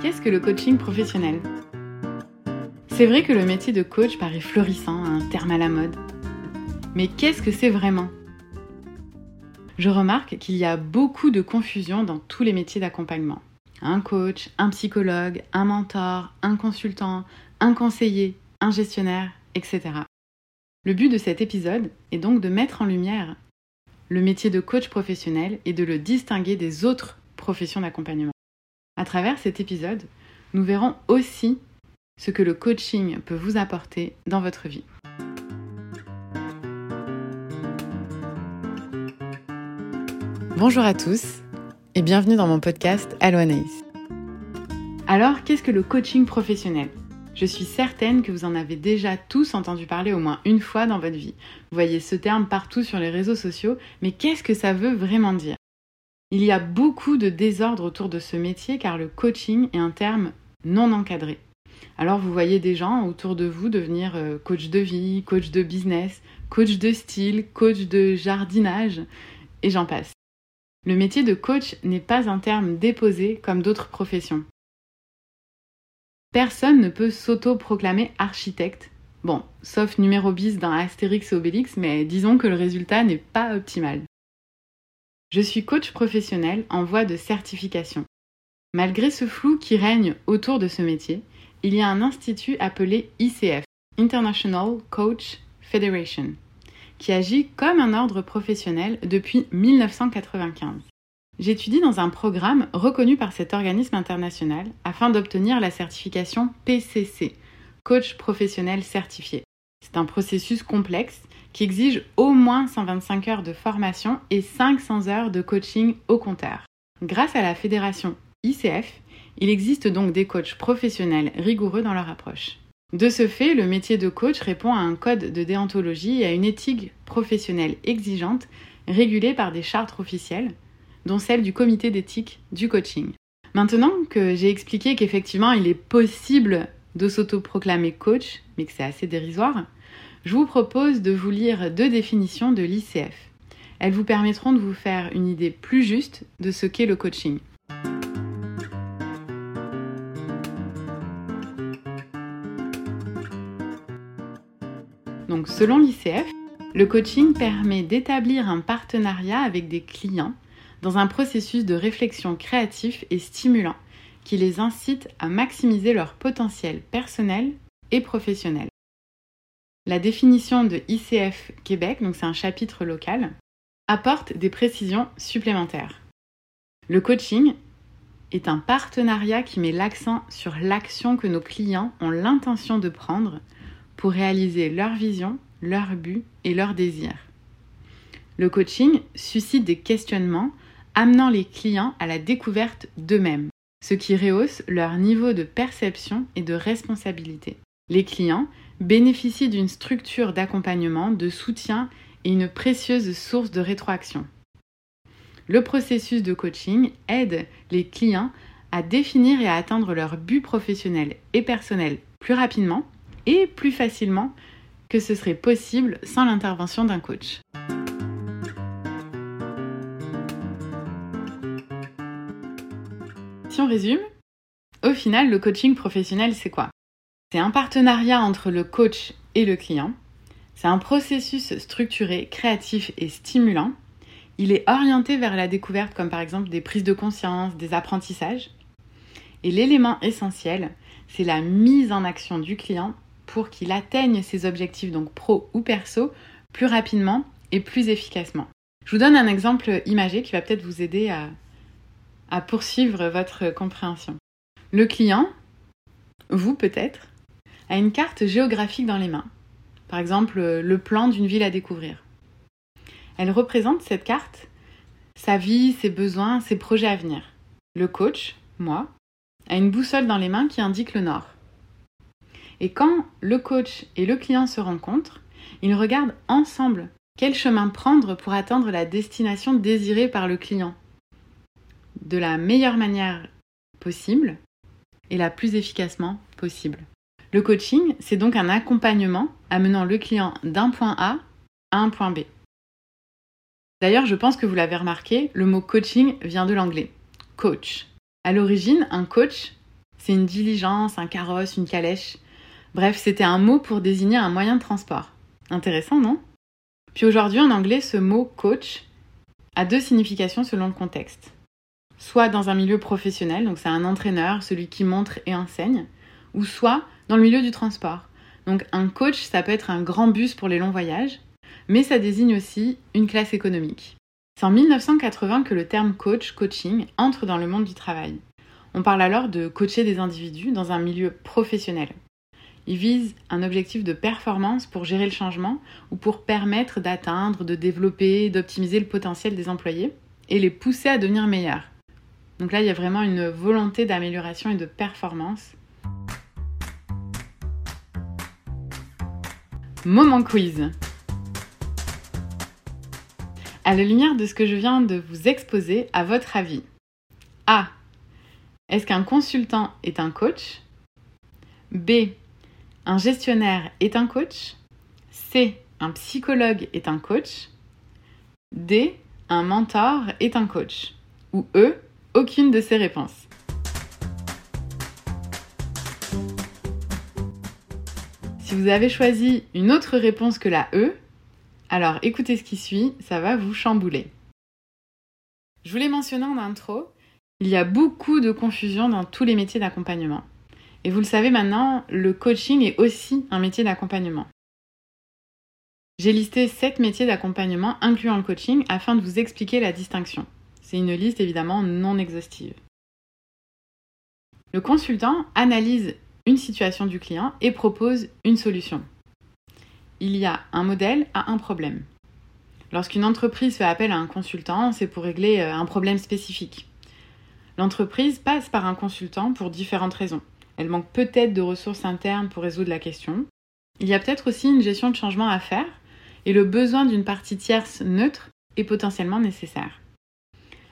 Qu'est-ce que le coaching professionnel? C'est vrai que le métier de coach paraît florissant, un terme à la mode. Mais qu'est-ce que c'est vraiment? Je remarque qu'il y a beaucoup de confusion dans tous les métiers d'accompagnement. Un coach, un psychologue, un mentor, un consultant, un conseiller, un gestionnaire, etc. Le but de cet épisode est donc de mettre en lumière le métier de coach professionnel et de le distinguer des autres professions d'accompagnement. À travers cet épisode, nous verrons aussi ce que le coaching peut vous apporter dans votre vie. Bonjour à tous et bienvenue dans mon podcast Allo Anaïs. Alors, qu'est-ce que le coaching professionnel? Je suis certaine que vous en avez déjà tous entendu parler au moins une fois dans votre vie. Vous voyez ce terme partout sur les réseaux sociaux, mais qu'est-ce que ça veut vraiment dire? Il y a beaucoup de désordre autour de ce métier car le coaching est un terme non encadré. Alors vous voyez des gens autour de vous devenir euh, coach de vie, coach de business, coach de style, coach de jardinage, et j'en passe. Le métier de coach n'est pas un terme déposé comme d'autres professions. Personne ne peut s'auto-proclamer architecte. Bon, sauf numéro bis dans Astérix Obélix, mais disons que le résultat n'est pas optimal. Je suis coach professionnel en voie de certification. Malgré ce flou qui règne autour de ce métier, il y a un institut appelé ICF, International Coach Federation, qui agit comme un ordre professionnel depuis 1995. J'étudie dans un programme reconnu par cet organisme international afin d'obtenir la certification PCC, coach professionnel certifié. C'est un processus complexe qui exige au moins 125 heures de formation et 500 heures de coaching au compteur. Grâce à la fédération ICF, il existe donc des coachs professionnels rigoureux dans leur approche. De ce fait, le métier de coach répond à un code de déontologie et à une éthique professionnelle exigeante régulée par des chartes officielles, dont celle du comité d'éthique du coaching. Maintenant que j'ai expliqué qu'effectivement il est possible de s'autoproclamer coach, mais que c'est assez dérisoire, je vous propose de vous lire deux définitions de l'ICF. Elles vous permettront de vous faire une idée plus juste de ce qu'est le coaching. Donc selon l'ICF, le coaching permet d'établir un partenariat avec des clients dans un processus de réflexion créatif et stimulant qui les incite à maximiser leur potentiel personnel et professionnel. La définition de ICF Québec, donc c'est un chapitre local, apporte des précisions supplémentaires. Le coaching est un partenariat qui met l'accent sur l'action que nos clients ont l'intention de prendre pour réaliser leur vision, leur but et leurs désirs. Le coaching suscite des questionnements amenant les clients à la découverte d'eux-mêmes, ce qui rehausse leur niveau de perception et de responsabilité. Les clients bénéficient d'une structure d'accompagnement, de soutien et une précieuse source de rétroaction. Le processus de coaching aide les clients à définir et à atteindre leurs buts professionnels et personnels plus rapidement et plus facilement que ce serait possible sans l'intervention d'un coach. Si on résume, au final, le coaching professionnel, c'est quoi? C'est un partenariat entre le coach et le client. C'est un processus structuré, créatif et stimulant. Il est orienté vers la découverte comme par exemple des prises de conscience, des apprentissages. Et l'élément essentiel, c'est la mise en action du client pour qu'il atteigne ses objectifs, donc pro ou perso, plus rapidement et plus efficacement. Je vous donne un exemple imagé qui va peut-être vous aider à, poursuivre votre compréhension. Le client, vous peut-être, a une carte géographique dans les mains. Par exemple, le plan d'une ville à découvrir. Elle représente cette carte, sa vie, ses besoins, ses projets à venir. Le coach, moi, a une boussole dans les mains qui indique le nord. Et quand le coach et le client se rencontrent, ils regardent ensemble quel chemin prendre pour atteindre la destination désirée par le client de la meilleure manière possible et la plus efficacement possible. Le coaching, c'est donc un accompagnement amenant le client d'un point A à un point B. D'ailleurs, je pense que vous l'avez remarqué, le mot coaching vient de l'anglais. Coach. À l'origine, un coach, C'est une diligence, un carrosse, une calèche. Bref, c'était un mot pour désigner un moyen de transport. Intéressant, non? Puis aujourd'hui, en anglais, ce mot coach a deux significations selon le contexte. Soit dans un milieu professionnel, donc c'est un entraîneur, celui qui montre et enseigne, ou soit dans le milieu du transport. Donc un coach, ça peut être un grand bus pour les longs voyages, mais ça désigne aussi une classe économique. C'est en 1980 que le terme coach, coaching, entre dans le monde du travail. On parle alors de coacher des individus dans un milieu professionnel. Il vise un objectif de performance pour gérer le changement ou pour permettre d'atteindre, de développer, d'optimiser le potentiel des employés et les pousser à devenir meilleurs. Donc là, il y a vraiment une volonté d'amélioration et de performance. Moment quiz. À la lumière de ce que je viens de vous exposer, à votre avis, A. Est-ce qu'un consultant est un coach? B. Un gestionnaire est un coach? C. Un psychologue est un coach? D. Un mentor est un coach? Ou E. Aucune de ces réponses. Si vous avez choisi une autre réponse que la E, alors écoutez ce qui suit, ça va vous chambouler. Je vous l'ai mentionné en intro, il y a beaucoup de confusion dans tous les métiers d'accompagnement. Et vous le savez maintenant, le coaching est aussi un métier d'accompagnement. J'ai listé 7 métiers d'accompagnement incluant le coaching afin de vous expliquer la distinction. C'est une liste évidemment non exhaustive. Le consultant analyse une situation du client et propose une solution. Il y a un modèle à un problème. Lorsqu'une entreprise fait appel à un consultant, c'est pour régler euh, un problème spécifique. L'entreprise passe par un consultant pour différentes raisons. Elle manque peut-être de ressources internes pour résoudre la question. Il y a peut-être aussi une gestion de changement à faire et le besoin d'une partie tierce neutre est potentiellement nécessaire.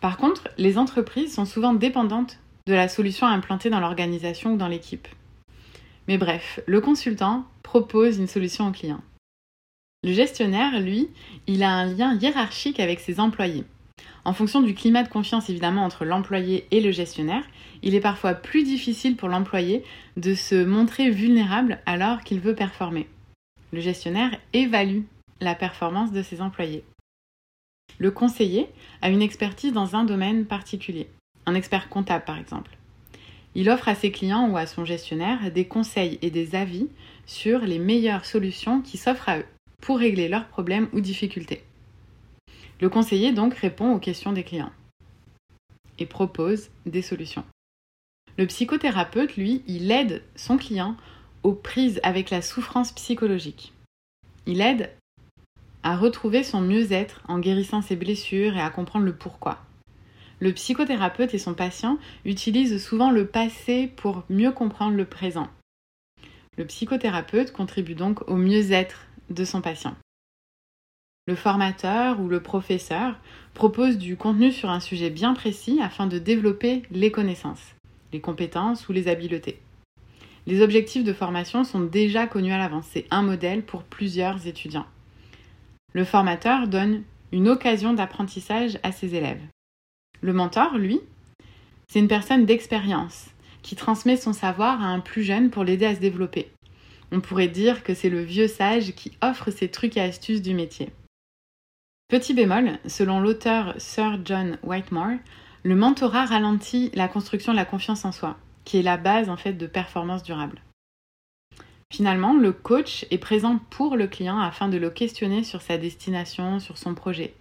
Par contre, les entreprises sont souvent dépendantes de la solution implantée dans l'organisation ou dans l'équipe. Mais bref, le consultant propose une solution au client. Le gestionnaire, lui, il a un lien hiérarchique avec ses employés. En fonction du climat de confiance évidemment entre l'employé et le gestionnaire, il est parfois plus difficile pour l'employé de se montrer vulnérable alors qu'il veut performer. Le gestionnaire évalue la performance de ses employés. Le conseiller a une expertise dans un domaine particulier, un expert comptable par exemple. Il offre à ses clients ou à son gestionnaire des conseils et des avis sur les meilleures solutions qui s'offrent à eux pour régler leurs problèmes ou difficultés. Le conseiller donc répond aux questions des clients et propose des solutions. Le psychothérapeute, lui, il aide son client aux prises avec la souffrance psychologique. Il aide à retrouver son mieux-être en guérissant ses blessures et à comprendre le pourquoi. Le psychothérapeute et son patient utilisent souvent le passé pour mieux comprendre le présent. Le psychothérapeute contribue donc au mieux-être de son patient. Le formateur ou le professeur propose du contenu sur un sujet bien précis afin de développer les connaissances, les compétences ou les habiletés. Les objectifs de formation sont déjà connus à l'avance, c'est un modèle pour plusieurs étudiants. Le formateur donne une occasion d'apprentissage à ses élèves. Le mentor, lui, c'est une personne d'expérience qui transmet son savoir à un plus jeune pour l'aider à se développer. On pourrait dire que c'est le vieux sage qui offre ses trucs et astuces du métier. Petit bémol, selon l'auteur Sir John Whitemore, le mentorat ralentit la construction de la confiance en soi, qui est la base en fait de performance durable. Finalement, le coach est présent pour le client afin de le questionner sur sa destination, sur son projet.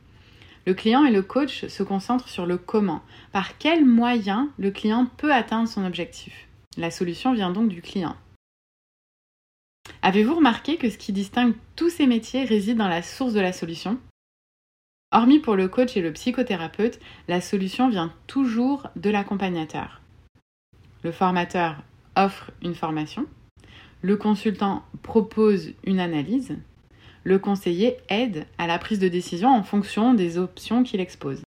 Le client et le coach se concentrent sur le comment, par quels moyens le client peut atteindre son objectif? La solution vient donc du client. Avez-vous remarqué que ce qui distingue tous ces métiers réside dans la source de la solution? Hormis pour le coach et le psychothérapeute, la solution vient toujours de l'accompagnateur. Le formateur offre une formation, le consultant propose une analyse, le conseiller aide à la prise de décision en fonction des options qu'il expose.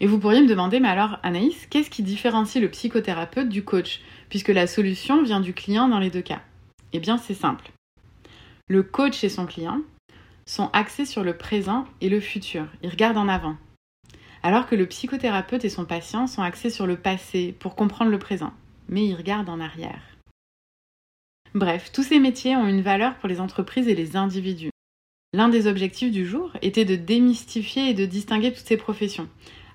Et vous pourriez me demander, mais alors Anaïs, qu'est-ce qui différencie le psychothérapeute du coach, puisque la solution vient du client dans les deux cas? Eh bien c'est simple. Le coach et son client sont axés sur le présent et le futur. Ils regardent en avant. Alors que le psychothérapeute et son patient sont axés sur le passé pour comprendre le présent. mais il regarde en arrière. Bref, tous ces métiers ont une valeur pour les entreprises et les individus. L'un des objectifs du jour était de démystifier et de distinguer toutes ces professions.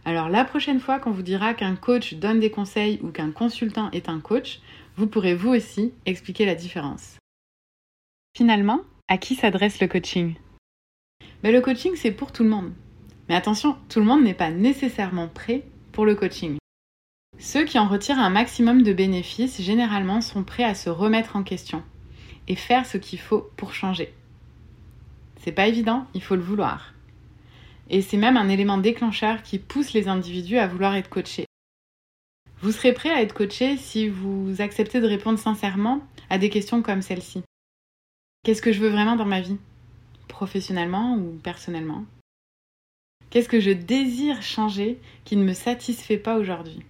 Alors la prochaine fois qu'on vous dira qu'un coach donne des conseils ou qu'un consultant est un coach, vous pourrez vous aussi expliquer la différence. Finalement, à qui s'adresse le coaching? Ben, Le coaching, c'est pour tout le monde. Mais attention, tout le monde n'est pas nécessairement prêt pour le coaching. Ceux qui en retirent un maximum de bénéfices, généralement, sont prêts à se remettre en question et faire ce qu'il faut pour changer. C'est pas évident, il faut le vouloir. Et c'est même un élément déclencheur qui pousse les individus à vouloir être coachés. Vous serez prêt à être coaché si vous acceptez de répondre sincèrement à des questions comme celle-ci. Qu'est-ce que je veux vraiment dans ma vie? Professionnellement ou personnellement? Qu'est-ce que je désire changer qui ne me satisfait pas aujourd'hui?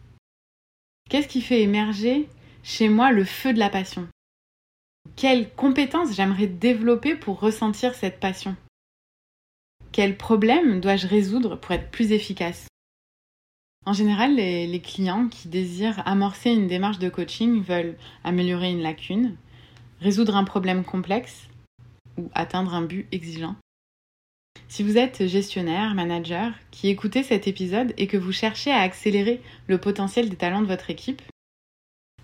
Qu'est-ce qui fait émerger chez moi le feu de la passion? Quelles compétences j'aimerais développer pour ressentir cette passion? Quels problèmes dois-je résoudre pour être plus efficace? En général, les, clients qui désirent amorcer une démarche de coaching veulent améliorer une lacune, résoudre un problème complexe ou atteindre un but exigeant. Si vous êtes gestionnaire, manager, qui écoutez cet épisode et que vous cherchez à accélérer le potentiel des talents de votre équipe,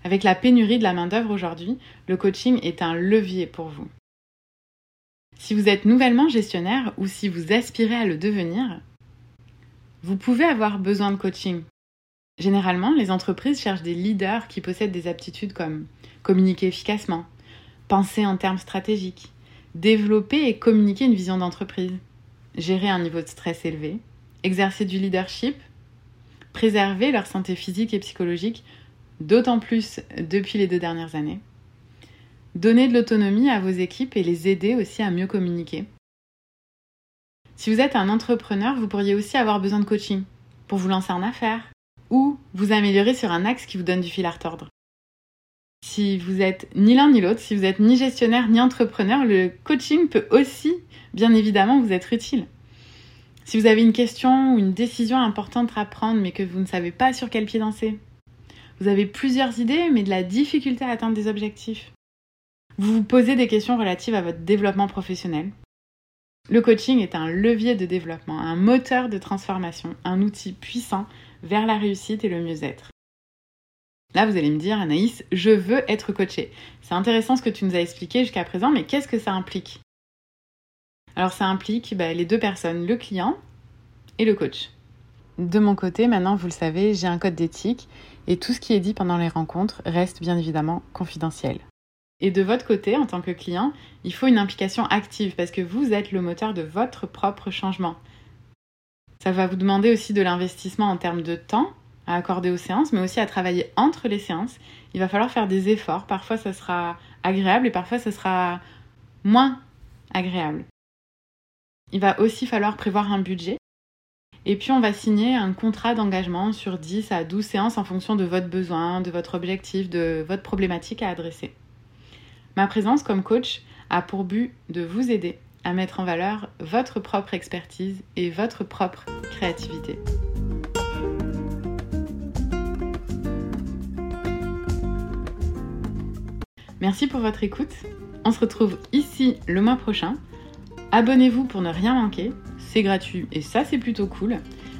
avec la pénurie de la main-d'œuvre aujourd'hui, le coaching est un levier pour vous. Si vous êtes nouvellement gestionnaire ou si vous aspirez à le devenir, vous pouvez avoir besoin de coaching. Généralement, les entreprises cherchent des leaders qui possèdent des aptitudes comme communiquer efficacement, penser en termes stratégiques, développer et communiquer une vision d'entreprise, gérer un niveau de stress élevé, exercer du leadership, préserver leur santé physique et psychologique, d'autant plus depuis les deux dernières années, Donner de l'autonomie à vos équipes et les aider aussi à mieux communiquer. Si vous êtes un entrepreneur, vous pourriez aussi avoir besoin de coaching pour vous lancer en affaires ou vous améliorer sur un axe qui vous donne du fil à retordre. Si vous êtes ni l'un ni l'autre, si vous êtes ni gestionnaire ni entrepreneur, le coaching peut aussi, bien évidemment, vous être utile. Si vous avez une question ou une décision importante à prendre mais que vous ne savez pas sur quel pied danser, vous avez plusieurs idées mais de la difficulté à atteindre des objectifs, vous vous posez des questions relatives à votre développement professionnel. Le coaching est un levier de développement, un moteur de transformation, un outil puissant vers la réussite et le mieux-être. Là, vous allez me dire, Anaïs, je veux être coachée. C'est intéressant ce que tu nous as expliqué jusqu'à présent, mais qu'est-ce que ça implique? Alors, ça implique bah, les deux personnes, le client et le coach. De mon côté, maintenant, vous le savez, j'ai un code d'éthique et tout ce qui est dit pendant les rencontres reste bien évidemment confidentiel. Et de votre côté, en tant que client, il faut une implication active parce que vous êtes le moteur de votre propre changement. Ça va vous demander aussi de l'investissement en termes de temps à accorder aux séances, mais aussi à travailler entre les séances. Il va falloir faire des efforts. Parfois, ça sera agréable et parfois, ça sera moins agréable. Il va aussi falloir prévoir un budget. Et puis, on va signer un contrat d'engagement sur 10 à 12 séances en fonction de votre besoin, de votre objectif, de votre problématique à adresser. Ma présence comme coach a pour but de vous aider à mettre en valeur votre propre expertise et votre propre créativité. Merci pour votre écoute. On se retrouve ici le mois prochain. Abonnez-vous pour ne rien manquer. C'est gratuit et ça c'est plutôt cool.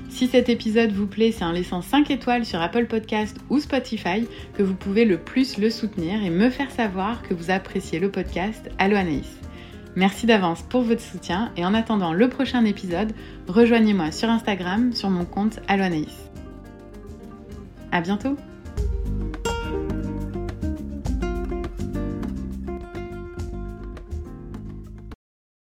Si cet épisode vous plaît, c'est en laissant 5 étoiles sur Apple Podcast ou Spotify que vous pouvez le plus le soutenir et me faire savoir que vous appréciez le podcast Allo. Merci d'avance pour votre soutien et en attendant le prochain épisode, rejoignez-moi sur Instagram sur mon compte Allo Anaïs. À bientôt!